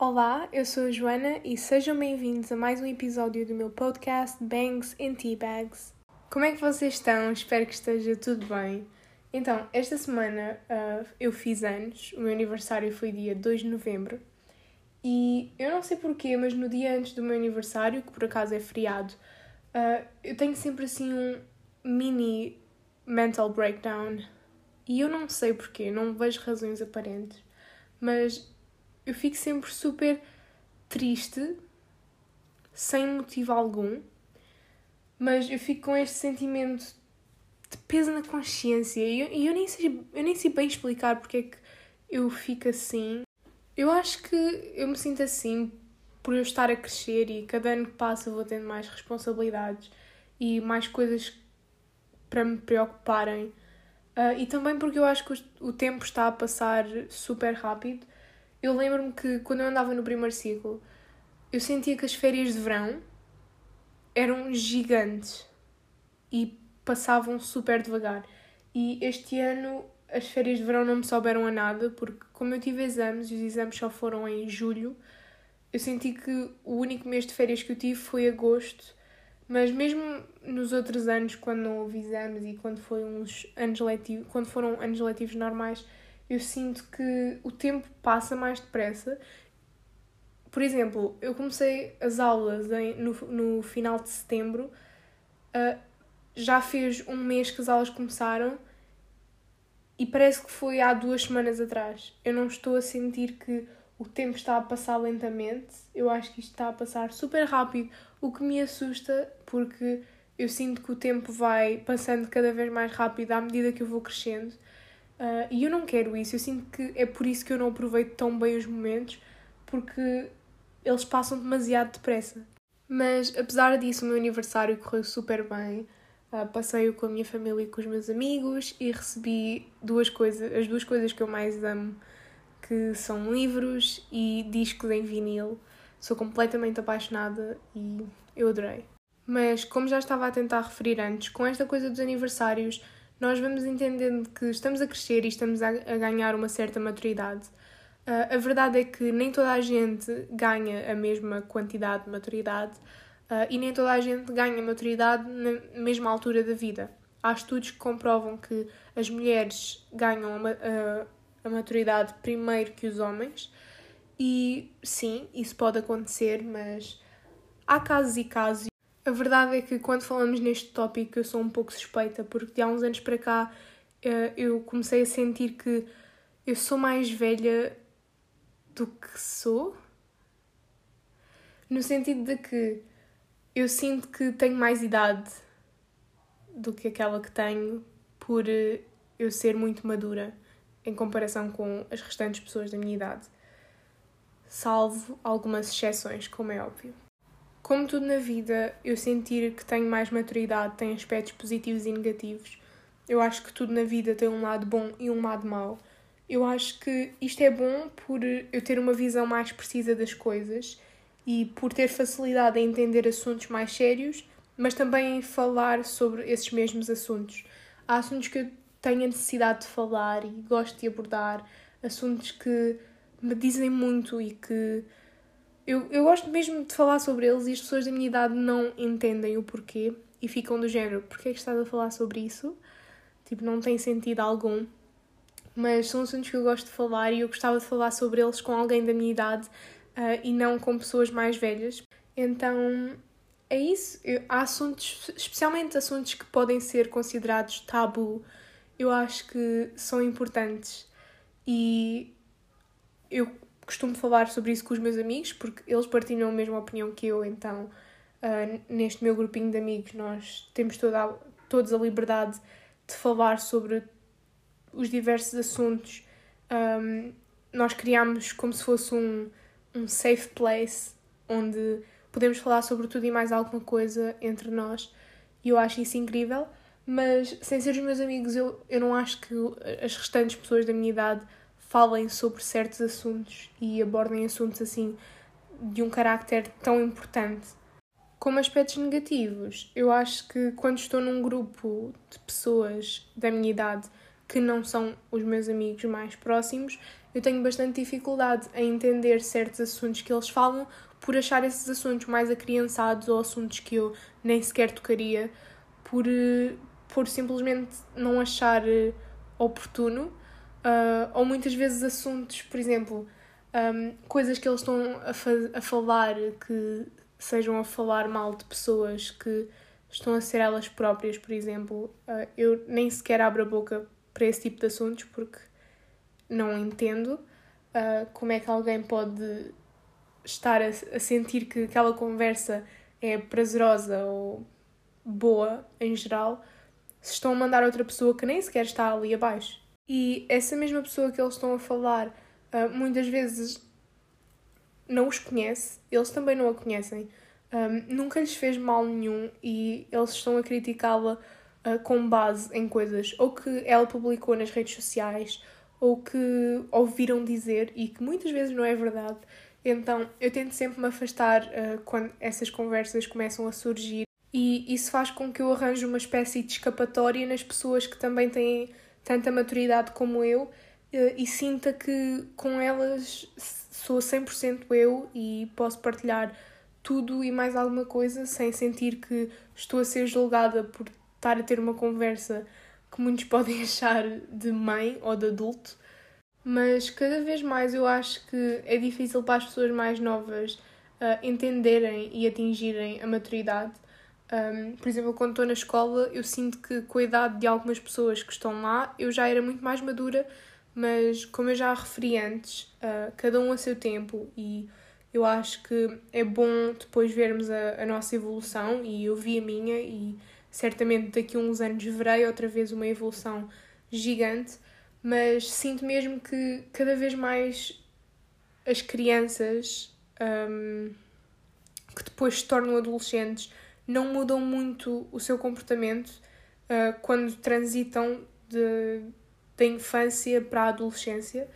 Olá, eu sou a Joana e sejam bem-vindos a mais um episódio do meu podcast Bangs and Teabags. Como é que vocês estão? Espero que esteja tudo bem. Então, esta semana uh, eu fiz anos, o meu aniversário foi dia 2 de novembro e eu não sei porquê, mas no dia antes do meu aniversário, que por acaso é feriado, uh, eu tenho sempre assim um mini mental breakdown e eu não sei porquê, não vejo razões aparentes, mas eu fico sempre super triste, sem motivo algum, mas eu fico com este sentimento de peso na consciência e eu, eu, nem, sei, eu nem sei bem explicar porque é que eu fico assim. Eu acho que eu me sinto assim por eu estar a crescer e cada ano que passa vou tendo mais responsabilidades e mais coisas para me preocuparem. Uh, e também porque eu acho que o tempo está a passar super rápido eu lembro-me que quando eu andava no primeiro ciclo, eu sentia que as férias de verão eram gigantes e passavam super devagar. E este ano as férias de verão não me souberam a nada, porque como eu tive exames e os exames só foram em julho, eu senti que o único mês de férias que eu tive foi agosto. Mas mesmo nos outros anos, quando não houve exames e quando, foi uns anos quando foram anos letivos normais, eu sinto que o tempo passa mais depressa. Por exemplo, eu comecei as aulas em, no, no final de setembro, uh, já fez um mês que as aulas começaram e parece que foi há duas semanas atrás. Eu não estou a sentir que o tempo está a passar lentamente, eu acho que isto está a passar super rápido, o que me assusta porque eu sinto que o tempo vai passando cada vez mais rápido à medida que eu vou crescendo. Uh, e eu não quero isso, eu sinto que é por isso que eu não aproveito tão bem os momentos, porque eles passam demasiado depressa. Mas apesar disso, o meu aniversário correu super bem. Uh, Passei-o com a minha família e com os meus amigos e recebi duas coisas, as duas coisas que eu mais amo, que são livros e discos em vinil. Sou completamente apaixonada e eu adorei. Mas como já estava a tentar referir antes, com esta coisa dos aniversários, nós vamos entendendo que estamos a crescer e estamos a, ganhar uma certa maturidade. Uh, a verdade é que nem toda a gente ganha a mesma quantidade de maturidade uh, e nem toda a gente ganha maturidade na mesma altura da vida. Há estudos que comprovam que as mulheres ganham a maturidade primeiro que os homens, e sim, isso pode acontecer, mas há casos e casos a verdade é que quando falamos neste tópico eu sou um pouco suspeita, porque de há uns anos para cá eh, eu comecei a sentir que eu sou mais velha do que sou. No sentido de que eu sinto que tenho mais idade do que aquela que tenho por eh, eu ser muito madura em comparação com as restantes pessoas da minha idade. Salvo algumas exceções, como é óbvio. Como tudo na vida, eu sentir que tenho mais maturidade tem aspectos positivos e negativos. Eu acho que tudo na vida tem um lado bom e um lado mau. Eu acho que isto é bom por eu ter uma visão mais precisa das coisas e por ter facilidade em entender assuntos mais sérios, mas também em falar sobre esses mesmos assuntos. Há assuntos que eu tenho a necessidade de falar e gosto de abordar, assuntos que me dizem muito e que eu, eu gosto mesmo de falar sobre eles e as pessoas da minha idade não entendem o porquê e ficam do género: porquê é que estás a falar sobre isso? Tipo, não tem sentido algum. Mas são assuntos que eu gosto de falar e eu gostava de falar sobre eles com alguém da minha idade uh, e não com pessoas mais velhas. Então é isso. Eu, há assuntos, especialmente assuntos que podem ser considerados tabu, eu acho que são importantes e eu costumo falar sobre isso com os meus amigos, porque eles partilham a mesma opinião que eu, então uh, neste meu grupinho de amigos nós temos toda a, todos a liberdade de falar sobre os diversos assuntos. Um, nós criámos como se fosse um, um safe place onde podemos falar sobre tudo e mais alguma coisa entre nós e eu acho isso incrível. Mas sem ser os meus amigos, eu, eu não acho que as restantes pessoas da minha idade falem sobre certos assuntos e abordem assuntos assim de um carácter tão importante. Como aspectos negativos, eu acho que quando estou num grupo de pessoas da minha idade que não são os meus amigos mais próximos, eu tenho bastante dificuldade em entender certos assuntos que eles falam por achar esses assuntos mais acriançados ou assuntos que eu nem sequer tocaria, por, eh, por simplesmente não achar eh, oportuno, uh, ou muitas vezes assuntos, por exemplo, um, coisas que eles estão a, a falar que sejam a falar mal de pessoas que estão a ser elas próprias, por exemplo. Uh, eu nem sequer abro a boca para esse tipo de assuntos porque não entendo uh, como é que alguém pode estar a, a sentir que aquela conversa é prazerosa ou boa em geral se estão a mandar outra pessoa que nem sequer está ali abaixo. E essa mesma pessoa que eles estão a falar uh, muitas vezes não os conhece, eles também não a conhecem, um, nunca lhes fez mal nenhum e eles estão a criticá-la uh, com base em coisas ou que ela publicou nas redes sociais ou que ouviram dizer e que muitas vezes não é verdade. Então eu tento sempre me afastar uh, quando essas conversas começam a surgir e isso faz com que eu arranje uma espécie de escapatória nas pessoas que também têm tanta maturidade como eu uh, e sinta que com elas sou 100% eu e posso partilhar tudo e mais alguma coisa sem sentir que estou a ser julgada por estar a ter uma conversa que muitos podem achar de mãe ou de adulto, mas cada vez mais eu acho que é difícil para as pessoas mais novas uh, entenderem e atingirem a maturidade. Um, por exemplo, quando estou na escola, eu sinto que com a idade de algumas pessoas que estão lá, eu já era muito mais madura, mas como eu já referi antes, uh, cada um a seu tempo e eu acho que é bom depois vermos a, a nossa evolução e eu vi a minha e certamente daqui a uns anos verei outra vez uma evolução gigante, mas sinto mesmo que cada vez mais as crianças um, que depois se tornam adolescentes não mudam muito o seu comportamento uh, quando transitam de, da infância para a adolescência.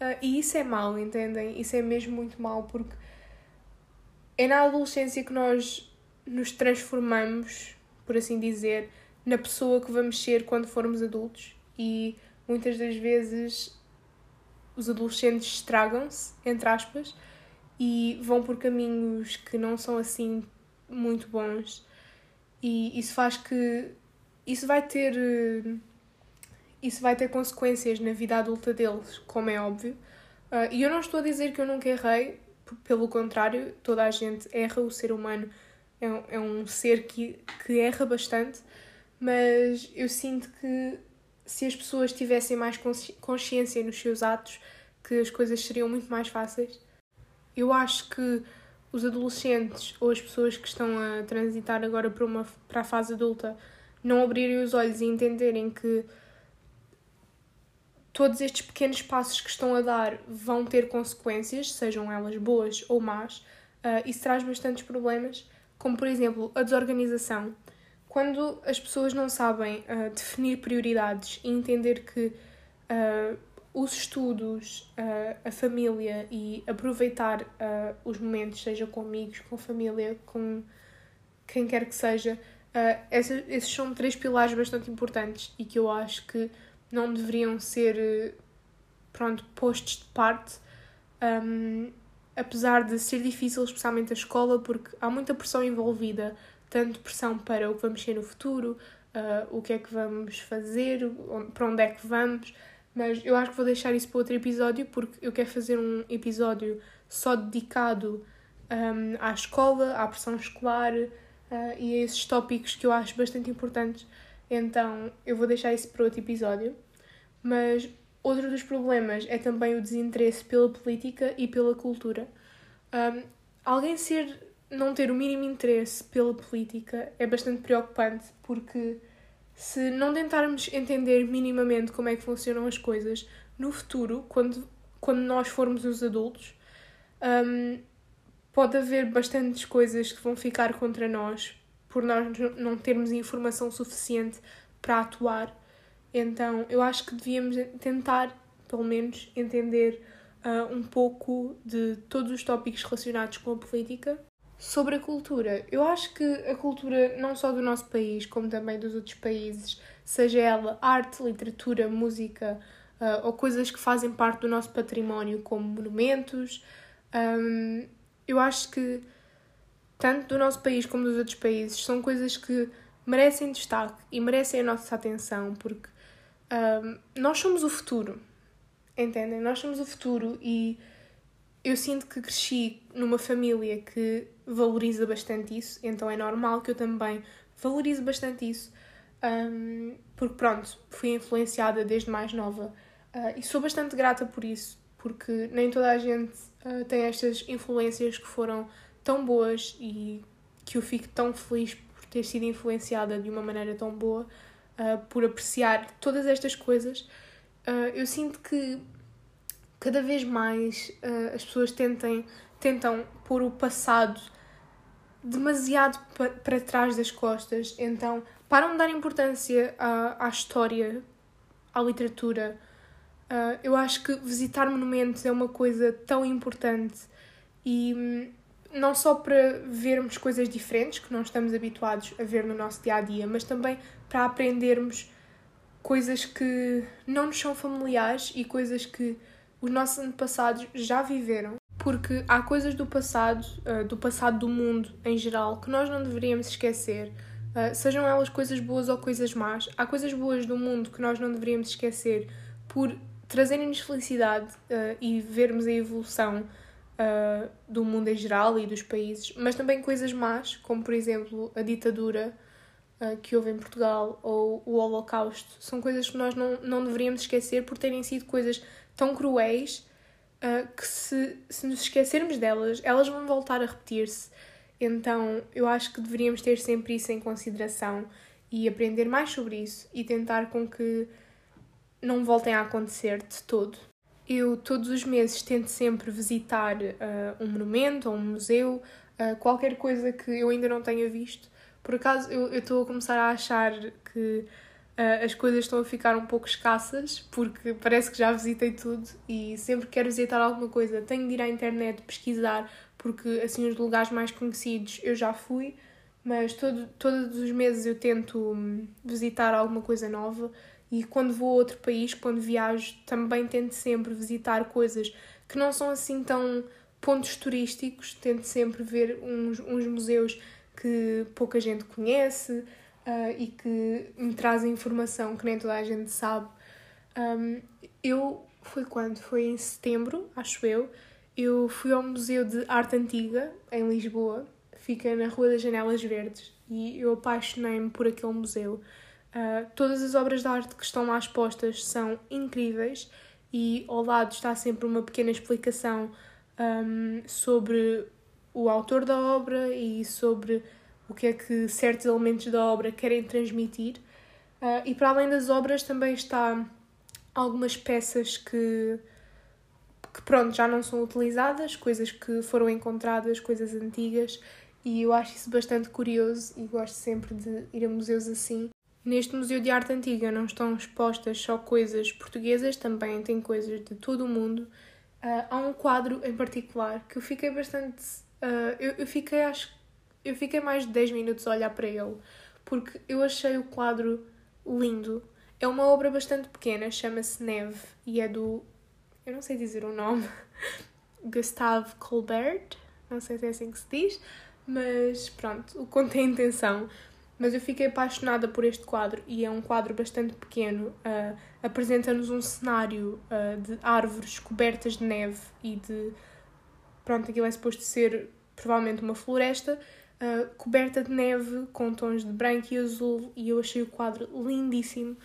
Uh, e isso é mau, entendem? Isso é mesmo muito mau porque é na adolescência que nós nos transformamos por assim dizer, na pessoa que vamos ser quando formos adultos e muitas das vezes os adolescentes estragam-se, entre aspas, e vão por caminhos que não são assim muito bons. E isso faz que isso vai ter isso vai ter consequências na vida adulta deles, como é óbvio. Uh, e eu não estou a dizer que eu nunca errei, pelo contrário, toda a gente erra, o ser humano é um, é um ser que, que erra bastante, mas eu sinto que se as pessoas tivessem mais consciência nos seus atos, que as coisas seriam muito mais fáceis. Eu acho que os adolescentes ou as pessoas que estão a transitar agora para, uma, para a fase adulta não abrirem os olhos e entenderem que todos estes pequenos passos que estão a dar vão ter consequências, sejam elas boas ou más, uh, isso traz bastantes problemas como por exemplo a desorganização. Quando as pessoas não sabem uh, definir prioridades e entender que uh, os estudos, a família e aproveitar os momentos, seja com amigos, com família, com quem quer que seja, esses, são três pilares bastante importantes e que eu acho que não deveriam ser pronto, postos de parte. Um, apesar de ser difícil, especialmente a escola, porque há muita pressão envolvida, tanto pressão para o que vamos ser no futuro, uh, o que é que vamos fazer, para onde é que vamos, mas eu acho que vou deixar isso para outro episódio, porque eu quero fazer um episódio só dedicado um, à escola, à pressão escolar uh, e a esses tópicos que eu acho bastante importantes. Então eu vou deixar isso para outro episódio. Mas Outro dos problemas é também o desinteresse pela política e pela cultura. Um, alguém ser não ter o mínimo interesse pela política é bastante preocupante porque se não tentarmos entender minimamente como é que funcionam as coisas no futuro, quando, quando nós formos os adultos, um, pode haver bastantes coisas que vão ficar contra nós por nós não termos informação suficiente para atuar. Então eu acho que devíamos tentar, pelo menos, entender uh, um pouco de todos os tópicos relacionados com a política sobre a cultura. Eu acho que a cultura, não só do nosso país, como também dos outros países, seja ela arte, literatura, música uh, ou coisas que fazem parte do nosso património, como monumentos, um, eu acho que tanto do nosso país como dos outros países são coisas que merecem destaque e merecem a nossa atenção, porque um, nós somos o futuro, entendem? Nós somos o futuro e eu sinto que cresci numa família que valoriza bastante isso, então é normal que eu também valorize bastante isso, um, porque pronto, fui influenciada desde mais nova uh, e sou bastante grata por isso, porque nem toda a gente uh, tem estas influências que foram tão boas e que eu fico tão feliz por ter sido influenciada de uma maneira tão boa, uh, por apreciar todas estas coisas. eu sinto que cada vez mais uh, as pessoas tentem, tentam pôr o passado demasiado pa para trás das costas, então param de dar importância à, à história, à literatura. Uh, eu acho que visitar monumentos é uma coisa tão importante e hum, não só para vermos coisas diferentes que não estamos habituados a ver no nosso dia a dia, mas também para aprendermos coisas que não nos são familiares e coisas que os nossos antepassados já viveram, porque há coisas do passado, uh, do passado do mundo em geral, que nós não deveríamos esquecer. Uh, sejam elas coisas boas ou coisas más, há coisas boas do mundo que nós não deveríamos esquecer por trazerem-nos felicidade uh, e vermos a evolução do mundo em geral e dos países, mas também coisas más, como por exemplo a ditadura que houve em Portugal ou o Holocausto. São coisas que nós não, não deveríamos esquecer por terem sido coisas tão cruéis uh, que se, se nos esquecermos delas, elas vão voltar a repetir-se. Então eu acho que deveríamos ter sempre isso em consideração e aprender mais sobre isso e tentar com que não voltem a acontecer de todo. Eu todos os meses tento sempre visitar uh, um monumento ou um museu, uh, qualquer coisa que eu ainda não tenha visto. Por acaso eu estou a começar a achar que uh, as coisas estão a ficar um pouco escassas, porque parece que já visitei tudo e sempre que quero visitar alguma coisa tenho de ir à internet pesquisar, porque assim os lugares mais conhecidos eu já fui, mas todo, todos os meses eu tento hum, visitar alguma coisa nova e quando vou a outro país, quando viajo, também tento sempre visitar coisas que não são assim tão pontos turísticos, tento sempre ver uns, uns museus que pouca gente conhece, uh, e que me trazem informação que nem toda a gente sabe. Um, eu, foi quando? Foi em setembro, acho eu. Eu fui ao Museu de Arte Antiga, em Lisboa, fica na Rua das Janelas Verdes, e eu apaixonei-me por aquele museu. Uh, todas as obras de arte que estão lá expostas são incríveis e ao lado está sempre uma pequena explicação um, sobre o autor da obra e sobre o que é que certos elementos da obra querem transmitir. Uh, e para além das obras também está algumas peças que, que pronto, já não são utilizadas, coisas que foram encontradas, coisas antigas, e eu acho isso bastante curioso e gosto sempre de ir a museus assim. Neste Museu de Arte Antiga não estão expostas só coisas portuguesas, também tem coisas de todo o mundo. Uh, há um quadro em particular que eu fiquei bastante. Uh, eu, eu fiquei, acho eu fiquei mais de 10 minutos a olhar para ele, porque eu achei o quadro lindo. É uma obra bastante pequena, chama-se Neve e é do. Eu não sei dizer o nome. Gustave Colbert, não sei se é assim que se diz, mas pronto, o conto tem intenção. Mas eu fiquei apaixonada por este quadro e é um quadro bastante pequeno. Uh, Apresenta-nos um cenário uh, de árvores cobertas de neve e de. Pronto, aquilo é suposto ser provavelmente uma floresta uh, coberta de neve com tons de branco e azul e eu achei o quadro lindíssimo.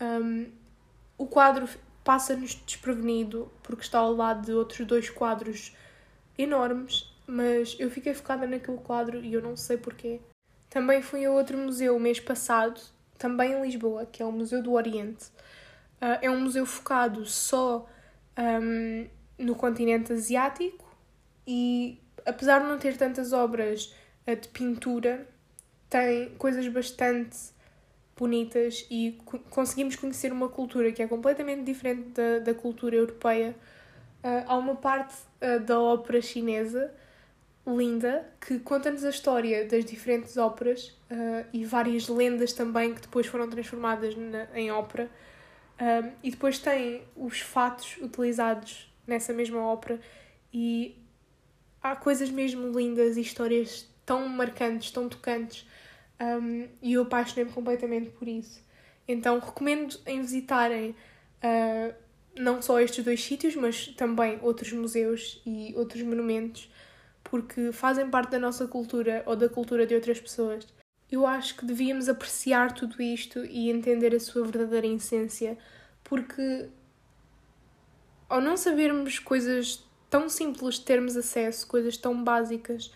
Um, o quadro passa-nos desprevenido porque está ao lado de outros dois quadros enormes, mas eu fiquei focada naquele quadro e eu não sei porquê. Também fui a outro museu mês passado, também em Lisboa, que é o Museu do Oriente. Uh, é um museu focado só um, no continente asiático e, apesar de não ter tantas obras a de pintura tem coisas bastante bonitas e conseguimos conhecer uma cultura que é completamente diferente da, da cultura europeia. Uh, há uma parte uh, da ópera chinesa linda que conta-nos a história das diferentes óperas uh, e várias lendas também que depois foram transformadas na, em ópera. Um, e depois tem os fatos utilizados nessa mesma ópera e há coisas mesmo lindas e histórias tão marcantes, tão tocantes um, e eu apaixonei-me completamente por isso. Então recomendo em visitarem uh, não só estes dois sítios, mas também outros museus e outros monumentos porque fazem parte da nossa cultura ou da cultura de outras pessoas. Eu acho que devíamos apreciar tudo isto e entender a sua verdadeira essência, porque ao não sabermos coisas tão simples de termos acesso, coisas tão básicas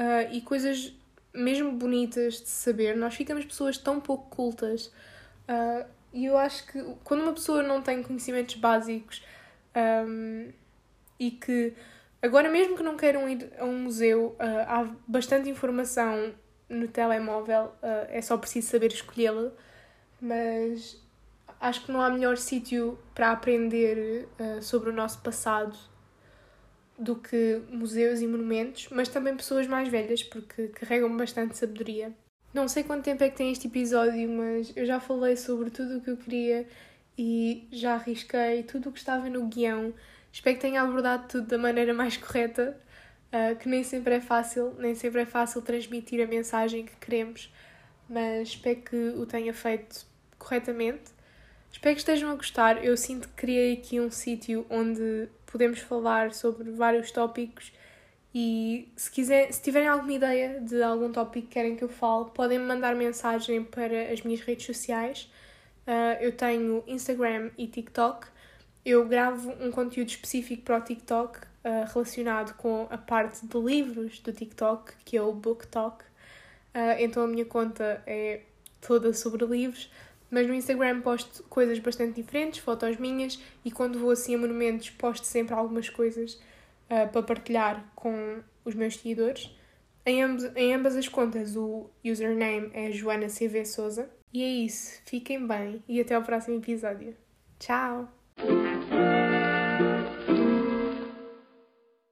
uh, e coisas mesmo bonitas de saber, nós ficamos pessoas tão pouco cultas. Uh, e eu acho que quando uma pessoa não tem conhecimentos básicos um, e que Agora, mesmo que não queiram ir a um museu, uh, há bastante informação no telemóvel, é só preciso saber escolhê-la, mas acho que não há melhor sítio para aprender sobre o nosso passado do que museus e monumentos, mas também pessoas mais velhas, porque carregam bastante sabedoria. Não sei quanto tempo é que tem este episódio, mas eu já falei sobre tudo o que eu queria e já arrisquei tudo o que estava no guião. Espero que tenha abordado tudo da maneira mais correta, uh, que nem sempre é fácil, nem sempre é fácil transmitir a mensagem que queremos, mas espero que o tenha feito corretamente. Espero que estejam a gostar. Eu sinto que criei aqui um sítio onde podemos falar sobre vários tópicos e se, quiser, se tiverem alguma ideia de algum tópico que querem que eu fale, podem me mandar mensagem para as minhas redes sociais. Uh, eu tenho Instagram e TikTok eu gravo um conteúdo específico para o TikTok uh, relacionado com a parte de livros do TikTok, que é o Book Talk. Uh, então a minha conta é toda sobre livros, mas no Instagram posto coisas bastante diferentes, fotos minhas, e quando vou assim a monumentos posto sempre algumas coisas uh, para partilhar com os meus seguidores. Em, ambos, em ambas as contas o username é Joana CV Souza. E é isso, fiquem bem e até ao próximo episódio. Tchau!